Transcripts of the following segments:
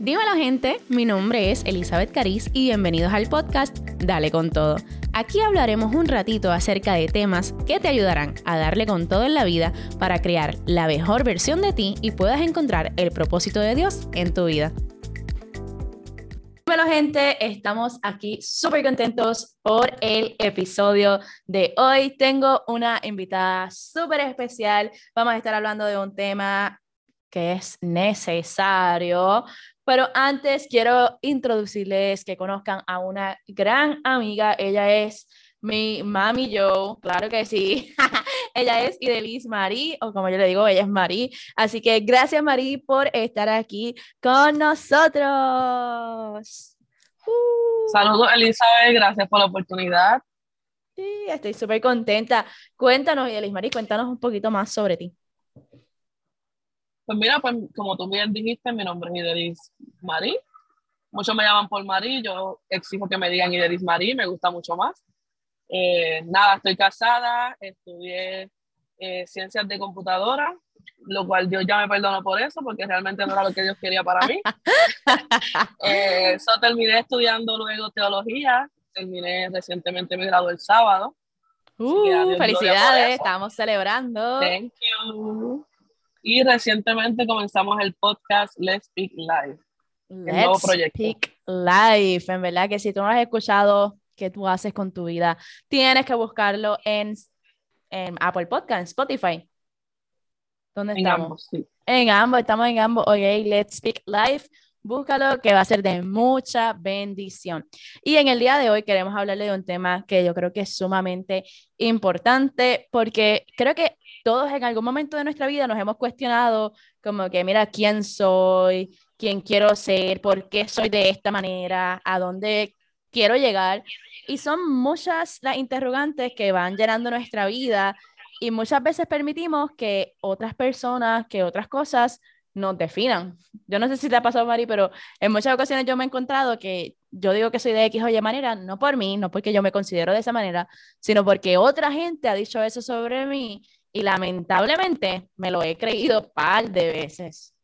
Dímelo gente, mi nombre es Elizabeth Cariz y bienvenidos al podcast Dale con todo. Aquí hablaremos un ratito acerca de temas que te ayudarán a darle con todo en la vida para crear la mejor versión de ti y puedas encontrar el propósito de Dios en tu vida. Bueno, gente, estamos aquí súper contentos por el episodio de hoy. Tengo una invitada súper especial. Vamos a estar hablando de un tema que es necesario. Pero antes quiero introducirles que conozcan a una gran amiga. Ella es mi mami yo, claro que sí. ella es Idelis Marí, o como yo le digo, ella es Marí. Así que gracias Marí por estar aquí con nosotros. Uh. Saludos Elizabeth, gracias por la oportunidad. Sí, estoy súper contenta. Cuéntanos, Idelis Marí, cuéntanos un poquito más sobre ti. Pues mira, pues como tú bien dijiste, mi nombre es Idelis Marí. Muchos me llaman por Marí, yo exijo que me digan Idelis Marí, me gusta mucho más. Eh, nada, estoy casada, estudié eh, ciencias de computadora, lo cual Dios ya me perdonó por eso, porque realmente no era lo que Dios quería para mí. eh, terminé estudiando luego teología, terminé recientemente mi grado el sábado. Uh, felicidades, estamos celebrando. Thank you. Y recientemente comenzamos el podcast Let's Speak Live. Let's nuevo proyecto. Speak Live. En verdad que si tú no has escuchado qué tú haces con tu vida, tienes que buscarlo en, en Apple Podcast, en Spotify. ¿Dónde en estamos? Ambos, sí. En ambos, estamos en ambos. Ok, Let's Speak Live. Búscalo, que va a ser de mucha bendición. Y en el día de hoy queremos hablarle de un tema que yo creo que es sumamente importante, porque creo que todos en algún momento de nuestra vida nos hemos cuestionado como que, mira, ¿quién soy? ¿Quién quiero ser? ¿Por qué soy de esta manera? ¿A dónde quiero llegar? Y son muchas las interrogantes que van llenando nuestra vida y muchas veces permitimos que otras personas, que otras cosas nos definan. Yo no sé si te ha pasado, Mari, pero en muchas ocasiones yo me he encontrado que yo digo que soy de X o Y manera, no por mí, no porque yo me considero de esa manera, sino porque otra gente ha dicho eso sobre mí y lamentablemente me lo he creído un par de veces.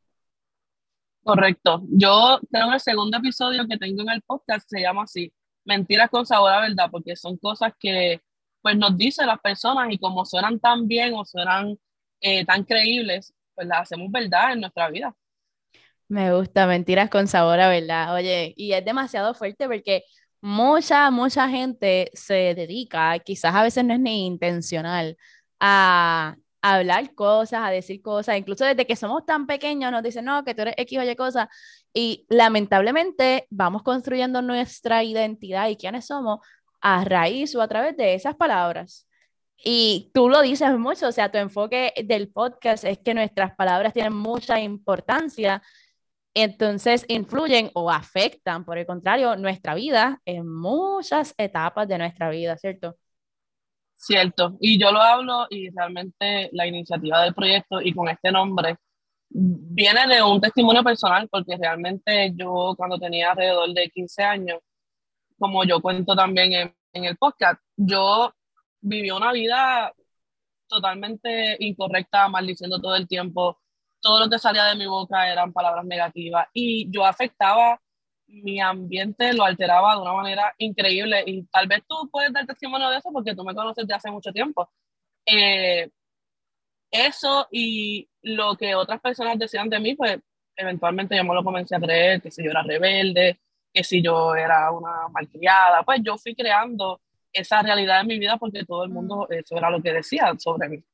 Correcto. Yo creo que el segundo episodio que tengo en el podcast se llama así, Mentiras con sabor a verdad, porque son cosas que pues nos dicen las personas y como suenan tan bien o suenan eh, tan creíbles, pues las hacemos verdad en nuestra vida. Me gusta, mentiras con sabor a verdad. Oye, y es demasiado fuerte porque mucha, mucha gente se dedica, quizás a veces no es ni intencional, a, hablar cosas, a decir cosas, incluso desde que somos tan pequeños nos dicen, no, que tú eres X o Y cosas, y lamentablemente vamos construyendo nuestra identidad y quiénes somos a raíz o a través de esas palabras. Y tú lo dices mucho, o sea, tu enfoque del podcast es que nuestras palabras tienen mucha importancia, entonces influyen o afectan, por el contrario, nuestra vida en muchas etapas de nuestra vida, ¿cierto? Cierto, y yo lo hablo y realmente la iniciativa del proyecto y con este nombre viene de un testimonio personal porque realmente yo cuando tenía alrededor de 15 años, como yo cuento también en, en el podcast, yo viví una vida totalmente incorrecta, maldiciendo todo el tiempo, todo lo que salía de mi boca eran palabras negativas y yo afectaba mi ambiente lo alteraba de una manera increíble y tal vez tú puedes dar testimonio de eso porque tú me conoces de hace mucho tiempo. Eh, eso y lo que otras personas decían de mí, pues eventualmente yo me lo comencé a creer, que si yo era rebelde, que si yo era una malcriada, pues yo fui creando esa realidad en mi vida porque todo el mundo eso era lo que decía sobre mí.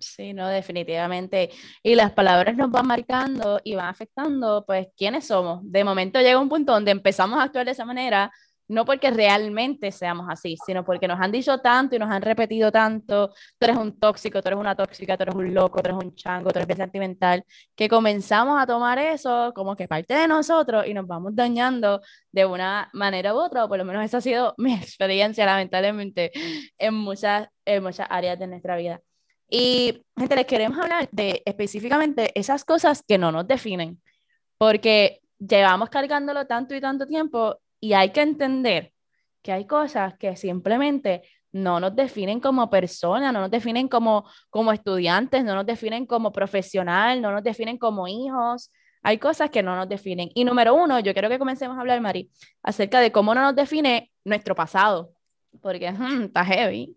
Sí, no, definitivamente. Y las palabras nos van marcando y van afectando, pues, quiénes somos. De momento llega un punto donde empezamos a actuar de esa manera, no porque realmente seamos así, sino porque nos han dicho tanto y nos han repetido tanto, tú eres un tóxico, tú eres una tóxica, tú eres un loco, tú eres un chango, tú eres bien sentimental, que comenzamos a tomar eso como que parte de nosotros y nos vamos dañando de una manera u otra, o por lo menos esa ha sido mi experiencia, lamentablemente, en muchas, en muchas áreas de nuestra vida. Y, gente, les queremos hablar de específicamente esas cosas que no nos definen, porque llevamos cargándolo tanto y tanto tiempo y hay que entender que hay cosas que simplemente no nos definen como personas, no nos definen como, como estudiantes, no nos definen como profesional, no nos definen como hijos. Hay cosas que no nos definen. Y número uno, yo quiero que comencemos a hablar, Mari, acerca de cómo no nos define nuestro pasado, porque hmm, está heavy.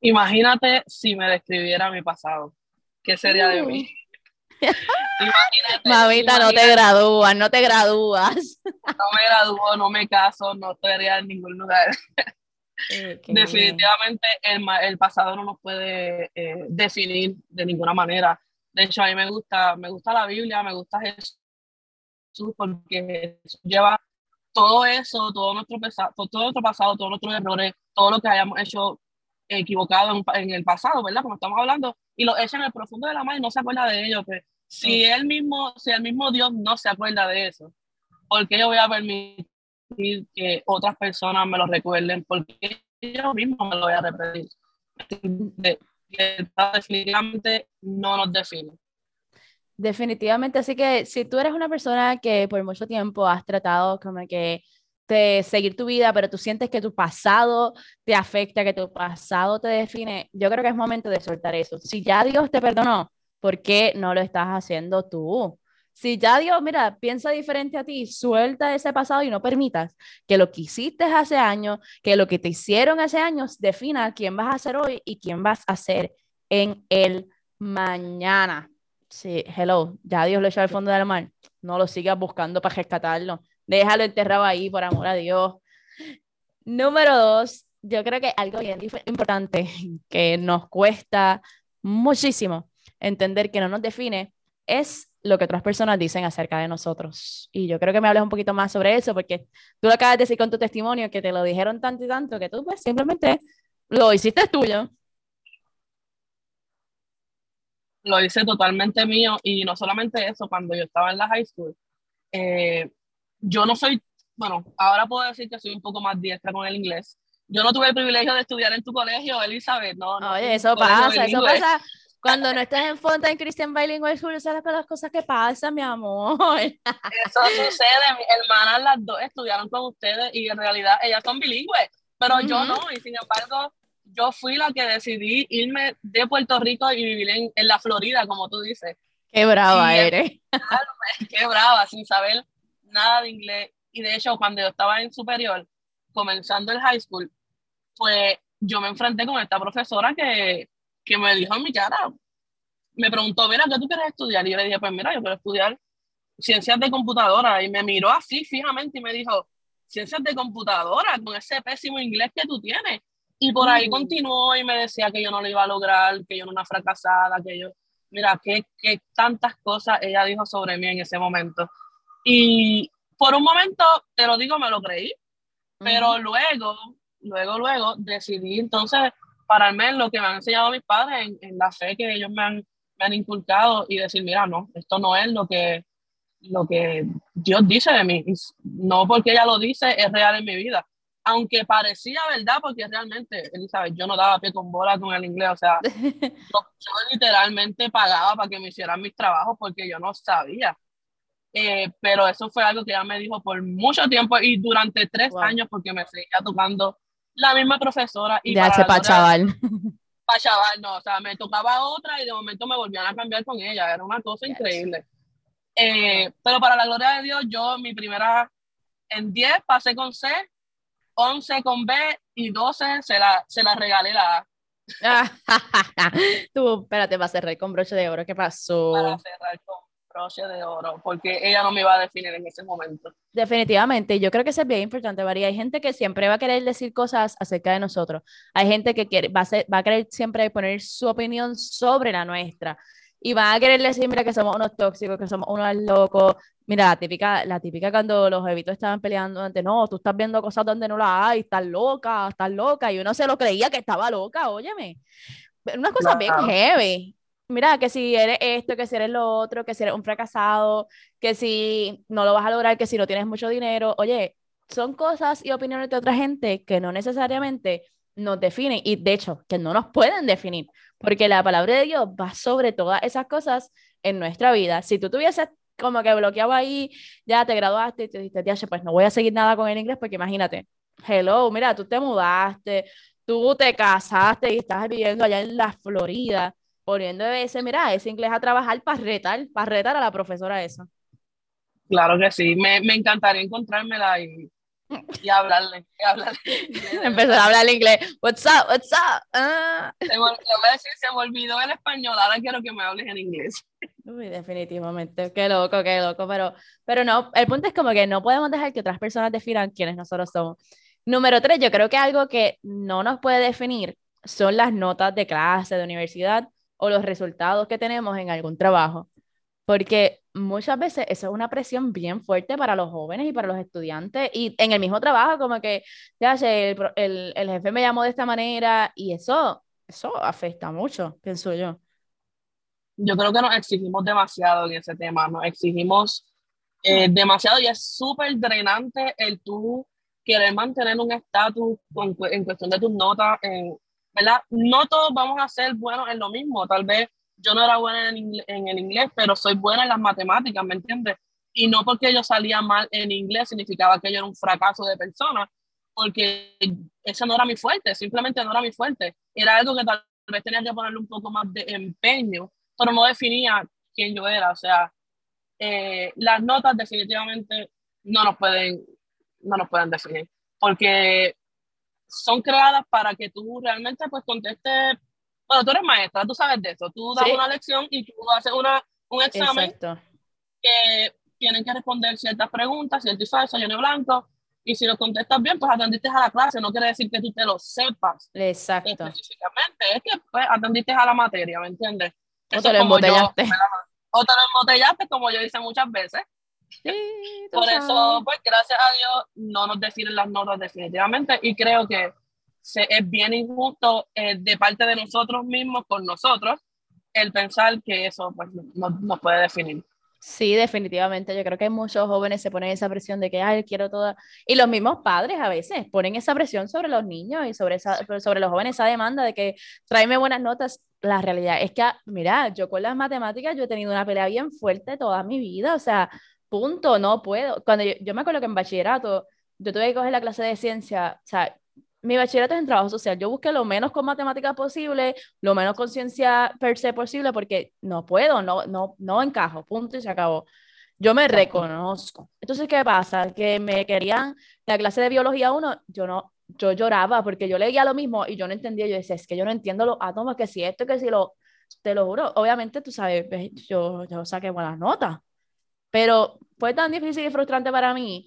Imagínate si me describiera mi pasado. ¿Qué sería de mí? Imagínate, Mamita, no te gradúas, no te gradúas. No me gradúo, no me caso, no estaría en ningún lugar. Definitivamente el, el, pasado no nos puede eh, definir de ninguna manera. De hecho, a mí me gusta, me gusta la Biblia, me gusta Jesús, porque Jesús lleva todo eso, todo nuestro, pasado, todo nuestro pasado, todos nuestros errores, todo lo que hayamos hecho equivocado en, el pasado, ¿verdad? Como estamos hablando, y lo echa en el profundo de la mano y no se acuerda de ello. Pues, si él mismo, si el mismo Dios no se acuerda de eso, ¿por qué yo voy a permitir que otras personas me lo recuerden? Porque yo mismo me lo voy a repetir. Definitivamente no nos define. Definitivamente, así que si tú eres una persona que por mucho tiempo has tratado como que de seguir tu vida, pero tú sientes que tu pasado te afecta, que tu pasado te define, yo creo que es momento de soltar eso. Si ya Dios te perdonó, ¿por qué no lo estás haciendo tú? Si ya Dios, mira, piensa diferente a ti, suelta ese pasado y no permitas que lo que hiciste hace años, que lo que te hicieron hace años, defina quién vas a ser hoy y quién vas a ser en el mañana. Sí, hello, ya Dios lo echó al fondo del mar. No lo sigas buscando para rescatarlo déjalo enterrado ahí, por amor a Dios. Número dos, yo creo que algo bien importante que nos cuesta muchísimo entender que no nos define es lo que otras personas dicen acerca de nosotros. Y yo creo que me hables un poquito más sobre eso, porque tú lo acabas de decir con tu testimonio, que te lo dijeron tanto y tanto, que tú pues simplemente lo hiciste tuyo. Lo hice totalmente mío y no solamente eso, cuando yo estaba en la high school, eh, yo no soy, bueno, ahora puedo decir que soy un poco más diestra con el inglés. Yo no tuve el privilegio de estudiar en tu colegio, Elizabeth, no. no Oye, eso pasa, eso pasa. Cuando no estás en Fontaine Christian Bilingual School, esas son las cosas que pasan, mi amor. Eso sucede, mis hermanas las dos estudiaron con ustedes y en realidad ellas son bilingües, pero yo no, y sin embargo, yo fui la que decidí irme de Puerto Rico y vivir en, en la Florida, como tú dices. Qué brava eres. qué brava, sin saber nada de inglés. Y de hecho, cuando yo estaba en superior, comenzando el high school, pues yo me enfrenté con esta profesora que, que me dijo en mi cara, me preguntó, mira, ¿qué tú quieres estudiar? Y yo le dije, pues mira, yo quiero estudiar ciencias de computadora. Y me miró así fijamente y me dijo, ciencias de computadora, con ese pésimo inglés que tú tienes. Y por ahí mm. continuó y me decía que yo no lo iba a lograr, que yo era una fracasada, que yo, mira, qué, qué tantas cosas ella dijo sobre mí en ese momento. Y por un momento, te lo digo, me lo creí, pero luego, luego, luego decidí entonces pararme en lo que me han enseñado mis padres, en, la fe que ellos me han, me han, inculcado y decir, mira, no, esto no es lo que, lo que Dios dice de mí, no porque ella lo dice, es real en mi vida. Aunque parecía verdad, porque realmente, Elizabeth, yo no daba pie con bola con el inglés, o sea, yo literalmente pagaba para que me hicieran mis trabajos porque yo no sabía. Eh, pero eso fue algo que ella me dijo por mucho tiempo y durante tres años porque me seguía tocando la misma profesora. Y ya para, para chaval. Para chaval, no, o sea, me tocaba otra y de momento me volvían a cambiar con ella, era una cosa increíble. Eh, pero para la gloria de Dios, yo mi primera, en 10 pasé con C, 11 con B y 12 se la, se la regalé la A. Tú, espérate, va a cerrar con broche de oro, ¿qué pasó? Para cerrar con broche de oro, porque ella no me iba a definir en ese momento. Definitivamente, yo creo que eso es bien importante, María. Hay gente que siempre va a querer decir cosas acerca de nosotros. Hay gente que quiere, va, a va a querer siempre poner su opinión sobre la nuestra. Y va a querer decir, mira, que somos unos tóxicos, que somos unos locos. Mira, la típica, la típica cuando los evitos estaban peleando antes, no, tú estás viendo cosas donde no las hay, estás loca, estás loca. Y uno se lo creía que estaba loca, óyeme. Una cosa bien heavy mira, que si eres esto, que si eres lo otro, que si eres un fracasado, que si no lo vas a lograr, que si no tienes mucho dinero, oye, son cosas y opiniones de otra gente que no necesariamente nos definen y de hecho que no nos pueden definir, porque la palabra de Dios va sobre todas esas cosas en nuestra vida. Si tú tuvieses como que bloqueado ahí, ya te graduaste y te dijiste, pues no voy a seguir nada con el inglés, porque imagínate, hello, mira, tú te mudaste, tú te casaste y estás viviendo allá en la Florida poniendo ese, mira, ese inglés a trabajar para retar, para retar a la profesora eso. Claro que sí, me, me encantaría encontrármela y, y hablarle, y hablarle. Empezó a hablar inglés. What's up? What's up? Ah. Se me, voy a decir, se me olvidó el español, ahora quiero que me hables en inglés. Uy, definitivamente, qué loco, qué loco, pero, pero no, el punto es como que no podemos dejar que otras personas definan quiénes nosotros somos. Número tres, yo creo que algo que no nos puede definir son las notas de clase, de universidad o los resultados que tenemos en algún trabajo. Porque muchas veces eso es una presión bien fuerte para los jóvenes y para los estudiantes. Y en el mismo trabajo, como que, ya el, el, el jefe me llamó de esta manera y eso, eso afecta mucho, pienso yo. Yo creo que nos exigimos demasiado en ese tema, nos exigimos eh, demasiado y es súper drenante el tú querer mantener un estatus en cuestión de tus notas, en, ¿verdad? No todos vamos a ser buenos en lo mismo, tal vez yo no era buena en, en, el inglés, pero soy buena en las matemáticas, ¿me entiendes? Y no porque yo salía mal en inglés significaba que yo era un fracaso de persona, porque eso no era mi fuerte, simplemente no era mi fuerte. Era algo que tal vez tenía que ponerle un poco más de empeño, pero no definía quién yo era. O sea, eh, las notas definitivamente no nos pueden, no nos pueden definir, porque son creadas para que tú realmente pues contestes, bueno, tú eres maestra, tú sabes de eso, tú das una lección y tú haces una, un examen que tienen que responder ciertas preguntas, cierto y falso, lleno blanco, y si lo contestas bien, pues atendiste a la clase, no quiere decir que tú te lo sepas. Exacto. Específicamente, es que pues, atendiste a la materia, ¿me entiendes? o te lo embotellaste. o te lo embotellaste, como yo hice muchas veces. Sí, Por eso, pues gracias a Dios, no nos definen las notas definitivamente y creo que se, es bien injusto eh, de parte de nosotros mismos con nosotros el pensar que eso pues, no, nos puede definir. Sí, definitivamente. Yo creo que muchos jóvenes se ponen esa presión de que, ay, quiero toda. Y los mismos padres a veces ponen esa presión sobre los niños y sobre, esa, sobre los jóvenes, esa demanda de que tráeme buenas notas. La realidad es que, mira, yo con las matemáticas yo he tenido una pelea bien fuerte toda mi vida. O sea, punto, no puedo. Cuando yo, yo me acuerdo que en bachillerato yo tuve que coger la clase de ciencia, o sea, mi bachillerato es en trabajo social. Yo busqué lo menos con matemáticas posible, lo menos con ciencia per se posible, porque no puedo, no, no, no encajo, punto y se acabó. Yo me reconozco. Entonces, ¿qué pasa? Que me querían la clase de biología 1, yo no, yo lloraba porque yo leía lo mismo y yo no entendía. Yo decía, es que yo no entiendo los átomos, que si esto, que si lo, te lo juro. Obviamente, tú sabes, yo, yo saqué buenas notas, pero fue tan difícil y frustrante para mí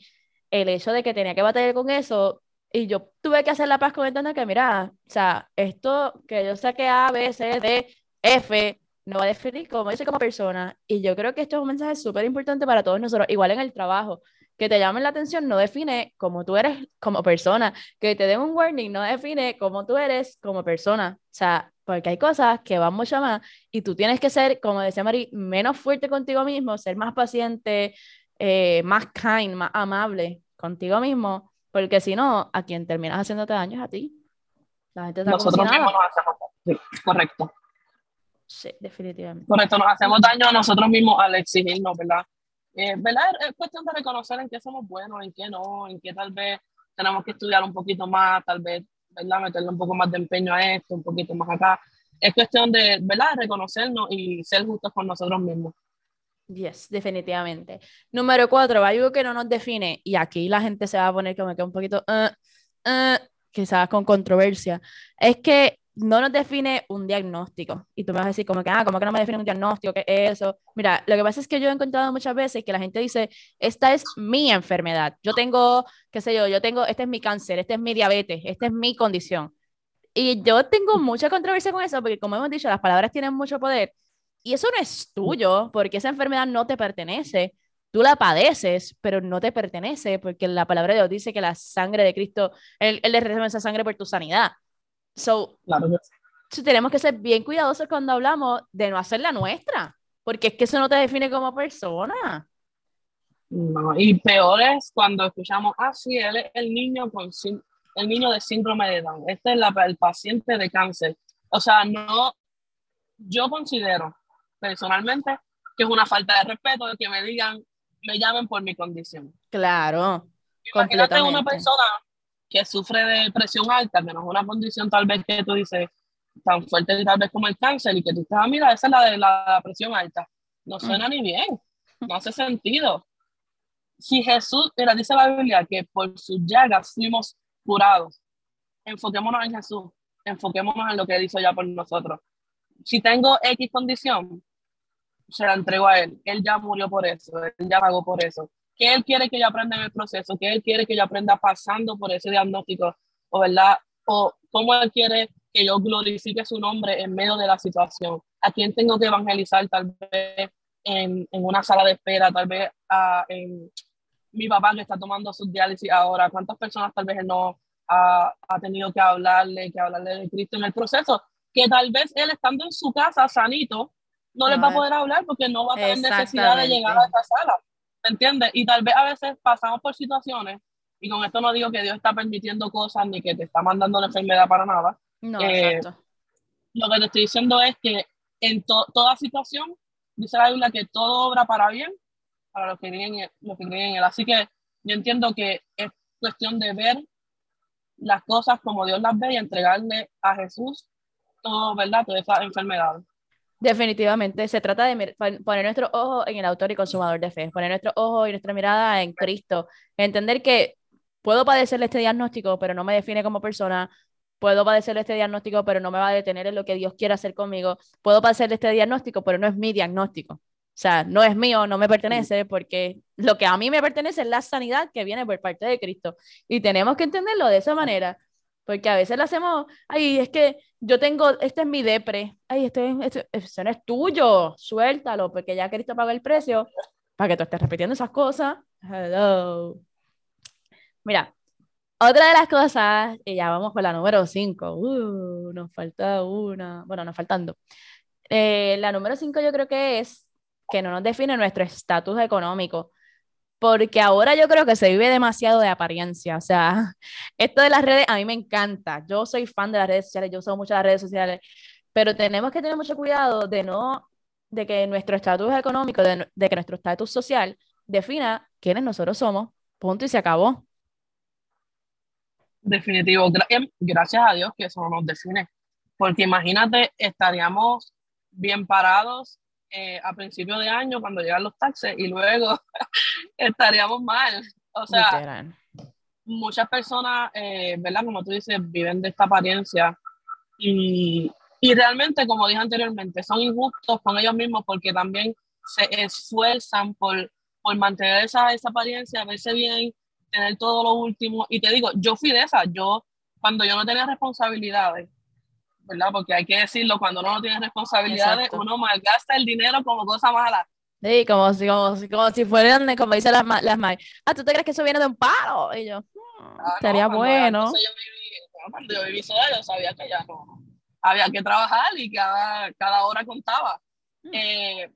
el hecho de que tenía que batallar con eso y yo tuve que hacer la paz comentando que, mira, o sea, esto que yo saqué A, B, C, D, F, no va a definir cómo yo soy como persona. Y yo creo que esto es un mensaje súper importante para todos nosotros, igual en el trabajo. Que te llamen la atención no define cómo tú eres como persona. Que te den un warning no define cómo tú eres como persona. O sea, porque hay cosas que van mucho más y tú tienes que ser, como decía Mari, menos fuerte contigo mismo, ser más paciente, eh, más kind, más amable contigo mismo porque si no, a quien terminas haciéndote daño es a ti. La gente está Nosotros mismos nos hacemos daño. Sí, correcto. Sí, definitivamente. Correcto, nos hacemos daño a nosotros mismos al exigirnos, ¿verdad? Eh, ¿verdad? Es cuestión de reconocer en qué somos buenos, en qué no, en qué tal vez tenemos que estudiar un poquito más, tal vez, ¿verdad? Meterle un poco más de empeño a esto, un poquito más acá. Es cuestión de, ¿verdad? Reconocernos y ser justos con nosotros mismos. Yes, definitivamente. Número cuatro, algo que no nos define, y aquí la gente se va a poner como que un poquito, uh, uh, quizás con controversia, es que no nos define un diagnóstico. Y tú me vas a decir como que, ah, ¿cómo que no me define un diagnóstico? ¿Qué es eso? Mira, lo que pasa es que yo he encontrado muchas veces que la gente dice, esta es mi enfermedad. Yo tengo, qué sé yo, yo tengo, este es mi cáncer, este es mi diabetes, esta es mi condición. Y yo tengo mucha controversia con eso, porque como hemos dicho, las palabras tienen mucho poder. Y eso no es tuyo, porque esa enfermedad no te pertenece. Tú la padeces, pero no te pertenece, porque la palabra de Dios dice que la sangre de Cristo, Él, él recibe esa sangre por tu sanidad. So, claro tenemos que ser bien cuidadosos cuando hablamos de no hacer la nuestra, porque es que eso no te define como persona. No, y peor es cuando escuchamos, ah, sí, él es el niño, con, el niño de síndrome de Down, este es la, el paciente de cáncer. O sea, no, yo considero personalmente, que es una falta de respeto de que me digan, me llamen por mi condición. Claro. Imagínate una persona que sufre de presión alta, que no es una condición tal vez que tú dices, tan fuerte tal vez como el cáncer y que tú estás, ah, mira, esa es la de la presión alta. No suena ni bien, no hace sentido. Si Jesús, mira, dice la Biblia que por sus llagas fuimos curados. Enfoquémonos en Jesús, enfoquémonos en lo que Él hizo ya por nosotros. Si tengo X condición, se la entrego a Él. Él ya murió por eso, Él ya pagó por eso. ¿Qué Él quiere que yo aprenda en el proceso? ¿Qué Él quiere que yo aprenda pasando por ese diagnóstico? ¿O verdad? ¿O cómo Él quiere que yo glorifique su nombre en medio de la situación? ¿A quién tengo que evangelizar tal vez en, en una sala de espera? Tal vez a, en mi papá que está tomando su diálisis ahora. ¿Cuántas personas tal vez Él no ha, ha tenido que hablarle, que hablarle de Cristo en el proceso? Que tal vez Él estando en su casa sanito, no les va a poder hablar porque no va a tener necesidad de llegar a esa sala. ¿Me entiendes? Y tal vez a veces pasamos por situaciones, y con esto no digo que Dios está permitiendo cosas ni que te está mandando la enfermedad para nada. No, eh, exacto. Lo que te estoy diciendo es que en toda situación, dice la Biblia que todo obra para bien para los que creen, en, los que creen en Él. Así que yo entiendo que es cuestión de ver las cosas como Dios las ve y entregarle a Jesús todo, ¿verdad? Toda esa enfermedad. Definitivamente, se trata de poner nuestro ojo en el autor y consumador de fe, poner nuestro ojo y nuestra mirada en Cristo, entender que puedo padecerle este diagnóstico, pero no me define como persona, puedo padecerle este diagnóstico, pero no me va a detener en lo que Dios quiere hacer conmigo, puedo padecerle este diagnóstico, pero no es mi diagnóstico. O sea, no es mío, no me pertenece, porque lo que a mí me pertenece es la sanidad que viene por parte de Cristo. Y tenemos que entenderlo de esa manera. Porque a veces lo hacemos, ay, es que yo tengo, este es mi depre, ay, este, este, eso no es tuyo, suéltalo, porque ya Cristo paga el precio para que tú estés repitiendo esas cosas. Hello. Mira, otra de las cosas, y ya vamos con la número 5, uh, nos falta una, bueno, nos faltan dos. Eh, la número 5 yo creo que es que no nos define nuestro estatus económico porque ahora yo creo que se vive demasiado de apariencia. O sea, esto de las redes a mí me encanta. Yo soy fan de las redes sociales, yo uso mucho las redes sociales, pero tenemos que tener mucho cuidado de no, de que nuestro estatus económico, de, que nuestro estatus social defina quiénes nosotros somos. Punto y se acabó. Definitivo. Em, gracias a Dios que eso no nos define. Porque imagínate, estaríamos bien parados eh, a principio de año cuando llegan los taxes y luego estaríamos mal. O sea, muchas personas, eh, ¿verdad? Como tú dices, viven de esta apariencia y, y realmente, como dije anteriormente, son injustos con ellos mismos porque también se esfuerzan por, por mantener esa, esa apariencia, verse bien, tener todo lo último. Y te digo, yo fui de esa, yo cuando yo no tenía responsabilidades, ¿verdad? Porque hay que decirlo, cuando uno no tiene responsabilidades, uno malgasta el dinero como cosa mala. Sí, como si, como, como si fueran, como dicen las, las Ah, ¿tú te crees que eso viene de un paro? Y yo, ah, estaría bueno. Yo viví, cuando yo viví sola, yo sabía que ya no. Había que trabajar y cada, cada hora contaba. Hmm. Eh,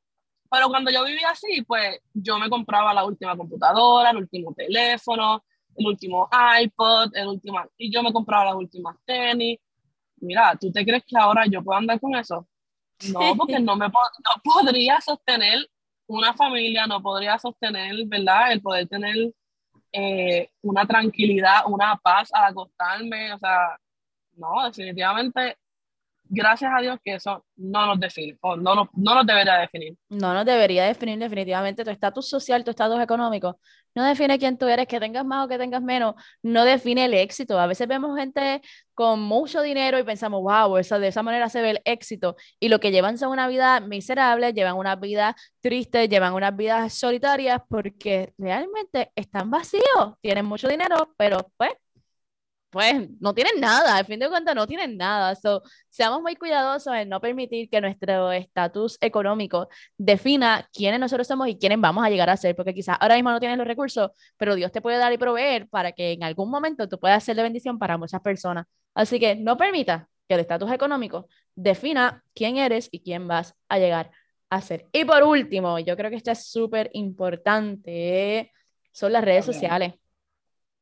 pero cuando yo vivía así, pues yo me compraba la última computadora, el último teléfono, el último iPod, el último, y yo me compraba las últimas tenis, mira, ¿tú te crees que ahora yo puedo andar con eso? No, porque no, me no podría sostener una familia, no podría sostener, ¿verdad? El poder tener eh, una tranquilidad, una paz al acostarme, o sea, no, definitivamente gracias a Dios que eso no nos define, o no nos, no nos debería definir. No nos debería definir definitivamente tu estatus social, tu estatus económico. No define quién tú eres, que tengas más o que tengas menos, no define el éxito. A veces vemos gente con mucho dinero y pensamos, wow, esa, de esa manera se ve el éxito. Y lo que llevan son una vida miserable, llevan una vida triste, llevan unas vidas solitarias porque realmente están vacíos, tienen mucho dinero, pero pues pues no tienen nada, al fin de cuentas no tienen nada. So, seamos muy cuidadosos en no permitir que nuestro estatus económico defina quiénes nosotros somos y quiénes vamos a llegar a ser, porque quizás ahora mismo no tienes los recursos, pero Dios te puede dar y proveer para que en algún momento tú puedas ser de bendición para muchas personas. Así que no permita que el estatus económico defina quién eres y quién vas a llegar a ser. Y por último, yo creo que esto es súper importante, son las redes sociales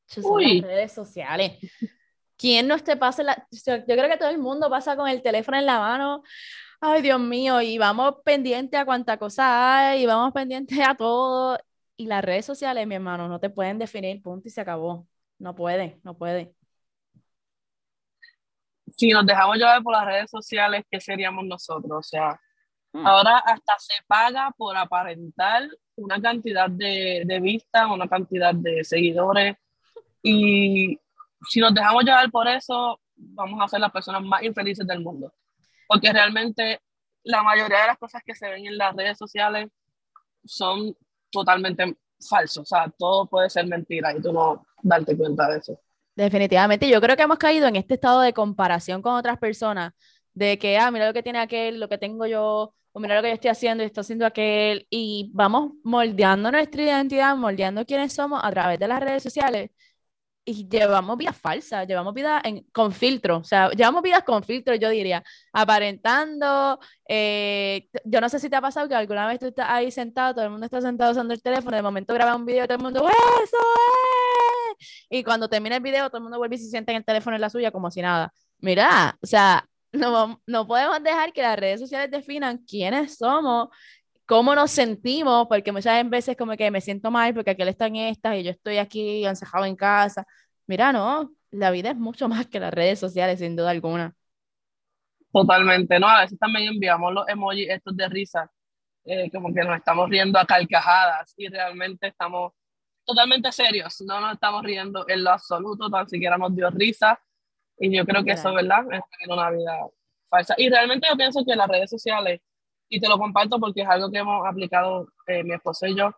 son las redes sociales. ¿Quién no te pasa la... Yo creo que todo el mundo pasa con el teléfono en la mano. Ay, Dios mío, y vamos pendiente a cuánta cosa hay, y vamos pendiente a todo. Y las redes sociales, mi hermano, no te pueden definir, punto y se acabó. No puede, no puede. si nos dejamos llevar por las redes sociales, ¿qué seríamos nosotros? O sea, hmm. ahora hasta se paga por aparentar una cantidad de, de vistas, una cantidad de seguidores. Y si nos dejamos llevar por eso, vamos a ser las personas más infelices del mundo. Porque realmente la mayoría de las cosas que se ven en las redes sociales son totalmente falsos. O sea, todo puede ser mentira y tú no darte cuenta de eso. Definitivamente, yo creo que hemos caído en este estado de comparación con otras personas, de que, ah, mira lo que tiene aquel, lo que tengo yo, o mira lo que yo estoy haciendo y estoy haciendo aquel, y vamos moldeando nuestra identidad, moldeando quiénes somos a través de las redes sociales, y llevamos vidas falsas, llevamos vidas con filtro, o sea, llevamos vidas con filtro, yo diría, aparentando. Eh, yo no sé si te ha pasado que alguna vez tú estás ahí sentado, todo el mundo está sentado usando el teléfono, de momento graba un video, todo el mundo, ¡eso es! Y cuando termina el video, todo el mundo vuelve y se sienta en el teléfono en la suya como si nada. Mira, o sea, no, no podemos dejar que las redes sociales definan quiénes somos cómo nos sentimos, porque muchas veces como que me siento mal porque aquel está en estas y yo estoy aquí encejado en casa. Mira, no, la vida es mucho más que las redes sociales, sin duda alguna. Totalmente, ¿no? A veces también enviamos los emojis estos de risa, eh, como que nos estamos riendo a carcajadas y realmente estamos totalmente serios, no nos estamos riendo en lo absoluto, tan siquiera nos dio risa y yo creo que eso, ¿verdad? Es una vida falsa. Y realmente yo pienso que las redes sociales y te lo comparto porque es algo que hemos aplicado eh, mi esposo y yo,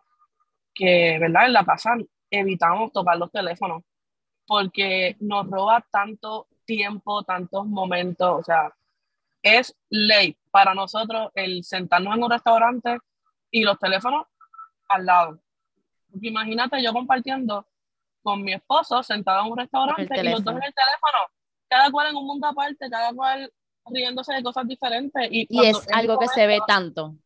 que, ¿verdad? En la casa evitamos tocar los teléfonos porque nos roba tanto tiempo, tantos momentos, o sea, es ley para nosotros el sentarnos en un restaurante y los teléfonos al lado. Porque imagínate yo compartiendo con mi esposo sentado en un restaurante y los dos en el teléfono, cada cual en un mundo aparte, cada cual riéndose de cosas diferentes. Y, es algo que se ve tanto.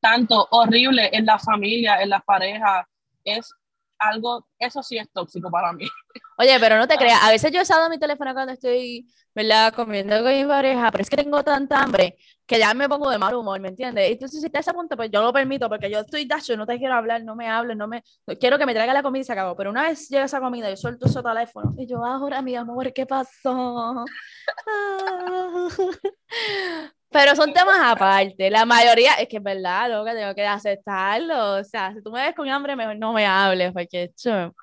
Tanto, horrible en la familia, en las parejas. Es algo, eso sí es tóxico para mí. Oye, pero no te creas, a veces yo he usado mi teléfono cuando estoy, ¿verdad? Comiendo con mi pareja, pero es que tengo tanta hambre que ya me pongo de mal humor, ¿me entiendes? Entonces, si está ese punto, pues yo lo permito, porque yo estoy dacho, no te quiero hablar, no me hables, no me, quiero que me traiga la comida y se acabó. Pero una vez llega esa comida, yo suelto su teléfono y yo, ahora mi amor, ¿qué pasó? Pero son temas aparte. La mayoría, es que es verdad, lo que tengo que aceptarlo. O sea, si tú me ves con hambre, mejor no me hables, porque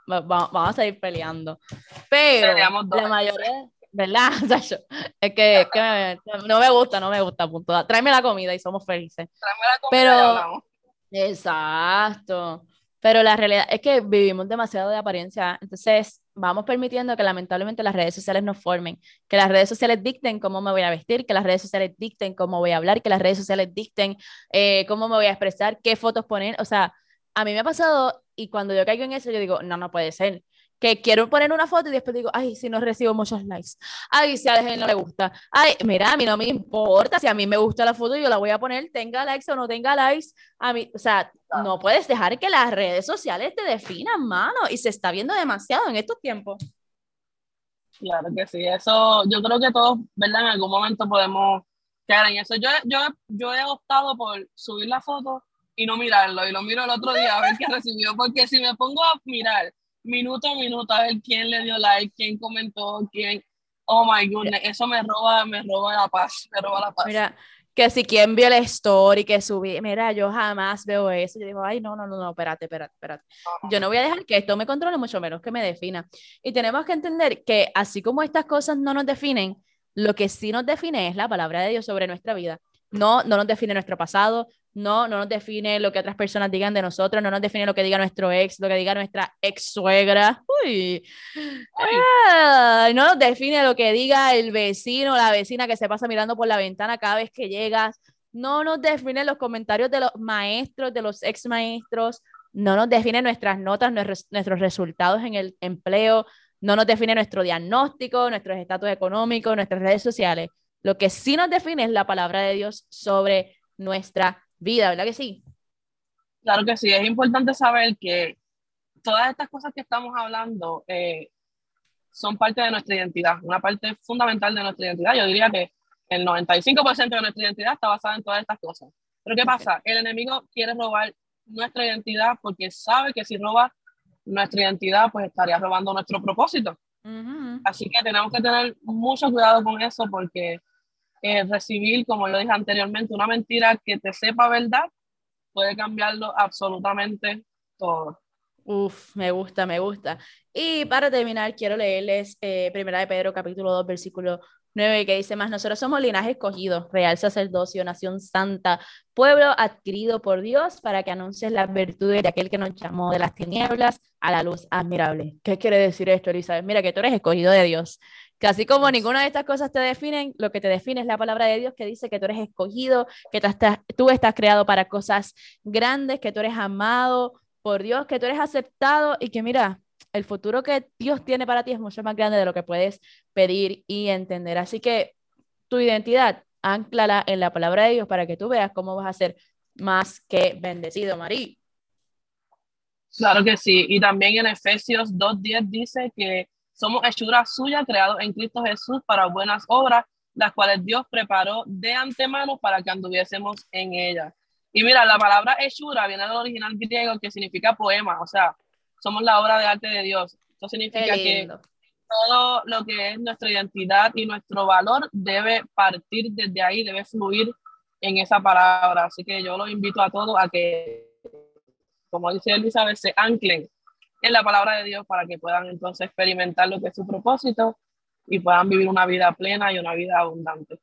vamos, a seguir peleando. Pero la mayoría, ¿verdad? es que, que no me gusta, no me gusta, punto. Tráeme la comida y somos felices. Tráeme la comida Pero, exacto. Pero la realidad es que vivimos demasiado de apariencia. Entonces, vamos permitiendo que lamentablemente las redes sociales nos formen, que las redes sociales dicten cómo me voy a vestir, que las redes sociales dicten cómo voy a hablar, que las redes sociales dicten eh, cómo me voy a expresar, qué fotos poner. O sea, a mí me ha pasado y cuando yo caigo en eso, yo digo, no, no puede ser que quiero poner una foto y después digo, ay, si no recibo muchos likes, ay, si a alguien no le gusta, ay, mira, a mí no me importa, si a mí me gusta la foto, yo la voy a poner, tenga likes o no tenga likes, a mí, o sea, no puedes dejar que las redes sociales te definan, mano, y se está viendo demasiado en estos tiempos. Claro que sí, eso, yo creo que todos, ¿verdad? En algún momento podemos quedar en eso. Yo, yo, yo he optado por subir la foto y no mirarlo, y lo miro el otro día a ver qué recibió, porque si me pongo a mirar minuto a minuto a ver quién le dio like, quién comentó, quién. Oh my goodness, eso me roba, me roba la paz, me roba la paz. Mira, que si quien vio la story que subí, mira, yo jamás veo eso. Yo digo, ay, no, no, no, no, espérate, espérate, espérate. Yo no voy a dejar que esto me controle, mucho menos que me defina. Y tenemos que entender que así como estas cosas no nos definen, lo que sí nos define es la palabra de Dios sobre nuestra vida. No, no nos define nuestro pasado, no, no nos define lo que otras personas digan de nosotros, no nos define lo que diga nuestro ex, lo que diga nuestra ex suegra. Uy. No nos define lo que diga el vecino, la vecina que se pasa mirando por la ventana cada vez que llegas. No nos define los comentarios de los maestros, de los ex maestros. No nos define nuestras notas, nuestros resultados en el empleo. No nos define nuestro diagnóstico, nuestros estatus económicos, nuestras redes sociales. Lo que sí nos define es la palabra de Dios sobre nuestra vida, ¿verdad que sí? Claro que sí, es importante saber que todas estas cosas que estamos hablando eh, son parte de nuestra identidad, una parte fundamental de nuestra identidad. Yo diría que el 95% de nuestra identidad está basada en todas estas cosas. Pero ¿qué pasa? El enemigo quiere robar nuestra identidad porque sabe que si roba nuestra identidad, pues estaría robando nuestro propósito. Así que tenemos que tener mucho cuidado con eso porque eh, recibir, como yo dije anteriormente, una mentira que te sepa verdad puede cambiarlo absolutamente todo. Uf, me gusta, me gusta. Y para terminar, quiero leerles eh, Primera de Pedro, capítulo 2, versículo 9, que dice más, nosotros somos linaje escogido, real sacerdocio, nación santa, pueblo adquirido por Dios para que anuncies las virtudes de aquel que nos llamó de las tinieblas a la luz admirable. ¿Qué quiere decir esto, Elizabeth? Mira que tú eres escogido de Dios. Que así como ninguna de estas cosas te definen, lo que te define es la palabra de Dios que dice que tú eres escogido, que tú estás, tú estás creado para cosas grandes, que tú eres amado por Dios, que tú eres aceptado y que mira, el futuro que Dios tiene para ti es mucho más grande de lo que puedes pedir y entender. Así que tu identidad, anclala en la palabra de Dios para que tú veas cómo vas a ser más que bendecido, Marí. Claro que sí. Y también en Efesios 2.10 dice que somos hechura suya, creados en Cristo Jesús para buenas obras, las cuales Dios preparó de antemano para que anduviésemos en ellas. Y mira, la palabra hechura viene del original griego que significa poema, o sea, somos la obra de arte de Dios. Eso significa que todo lo que es nuestra identidad y nuestro valor debe partir desde ahí, debe fluir en esa palabra. Así que yo los invito a todos a que, como dice Elizabeth, se anclen en la palabra de Dios para que puedan entonces experimentar lo que es su propósito y puedan vivir una vida plena y una vida abundante.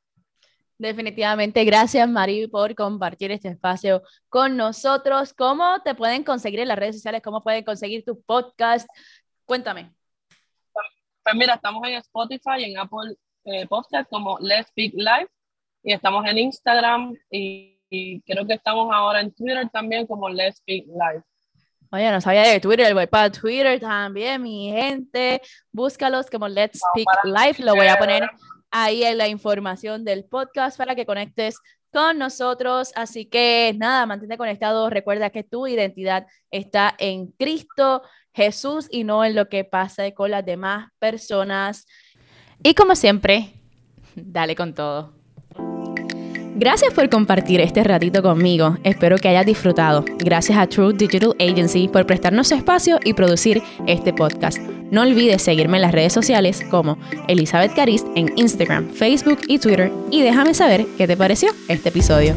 Definitivamente, gracias Mari por compartir este espacio con nosotros. ¿Cómo te pueden conseguir en las redes sociales? ¿Cómo pueden conseguir tu podcast? Cuéntame. Pues mira, estamos en Spotify y en Apple eh, Podcast como Let's Speak Live y estamos en Instagram y, creo que estamos ahora en Twitter también como Let's Speak Live. Oye, no sabía de Twitter, voy para Twitter también, mi gente. Búscalos como Let's Speak Live. Lo voy a poner ahí en la información del podcast para que conectes con nosotros. Así que nada, mantente conectado. Recuerda que tu identidad está en Cristo Jesús y no en lo que pasa con las demás personas. Y como siempre, dale con todo. Gracias por compartir este ratito conmigo. Espero que hayas disfrutado. Gracias a True Digital Agency por prestarnos espacio y producir este podcast. No olvides seguirme en las redes sociales como Elizabeth Carist en Instagram, Facebook y Twitter y déjame saber qué te pareció este episodio.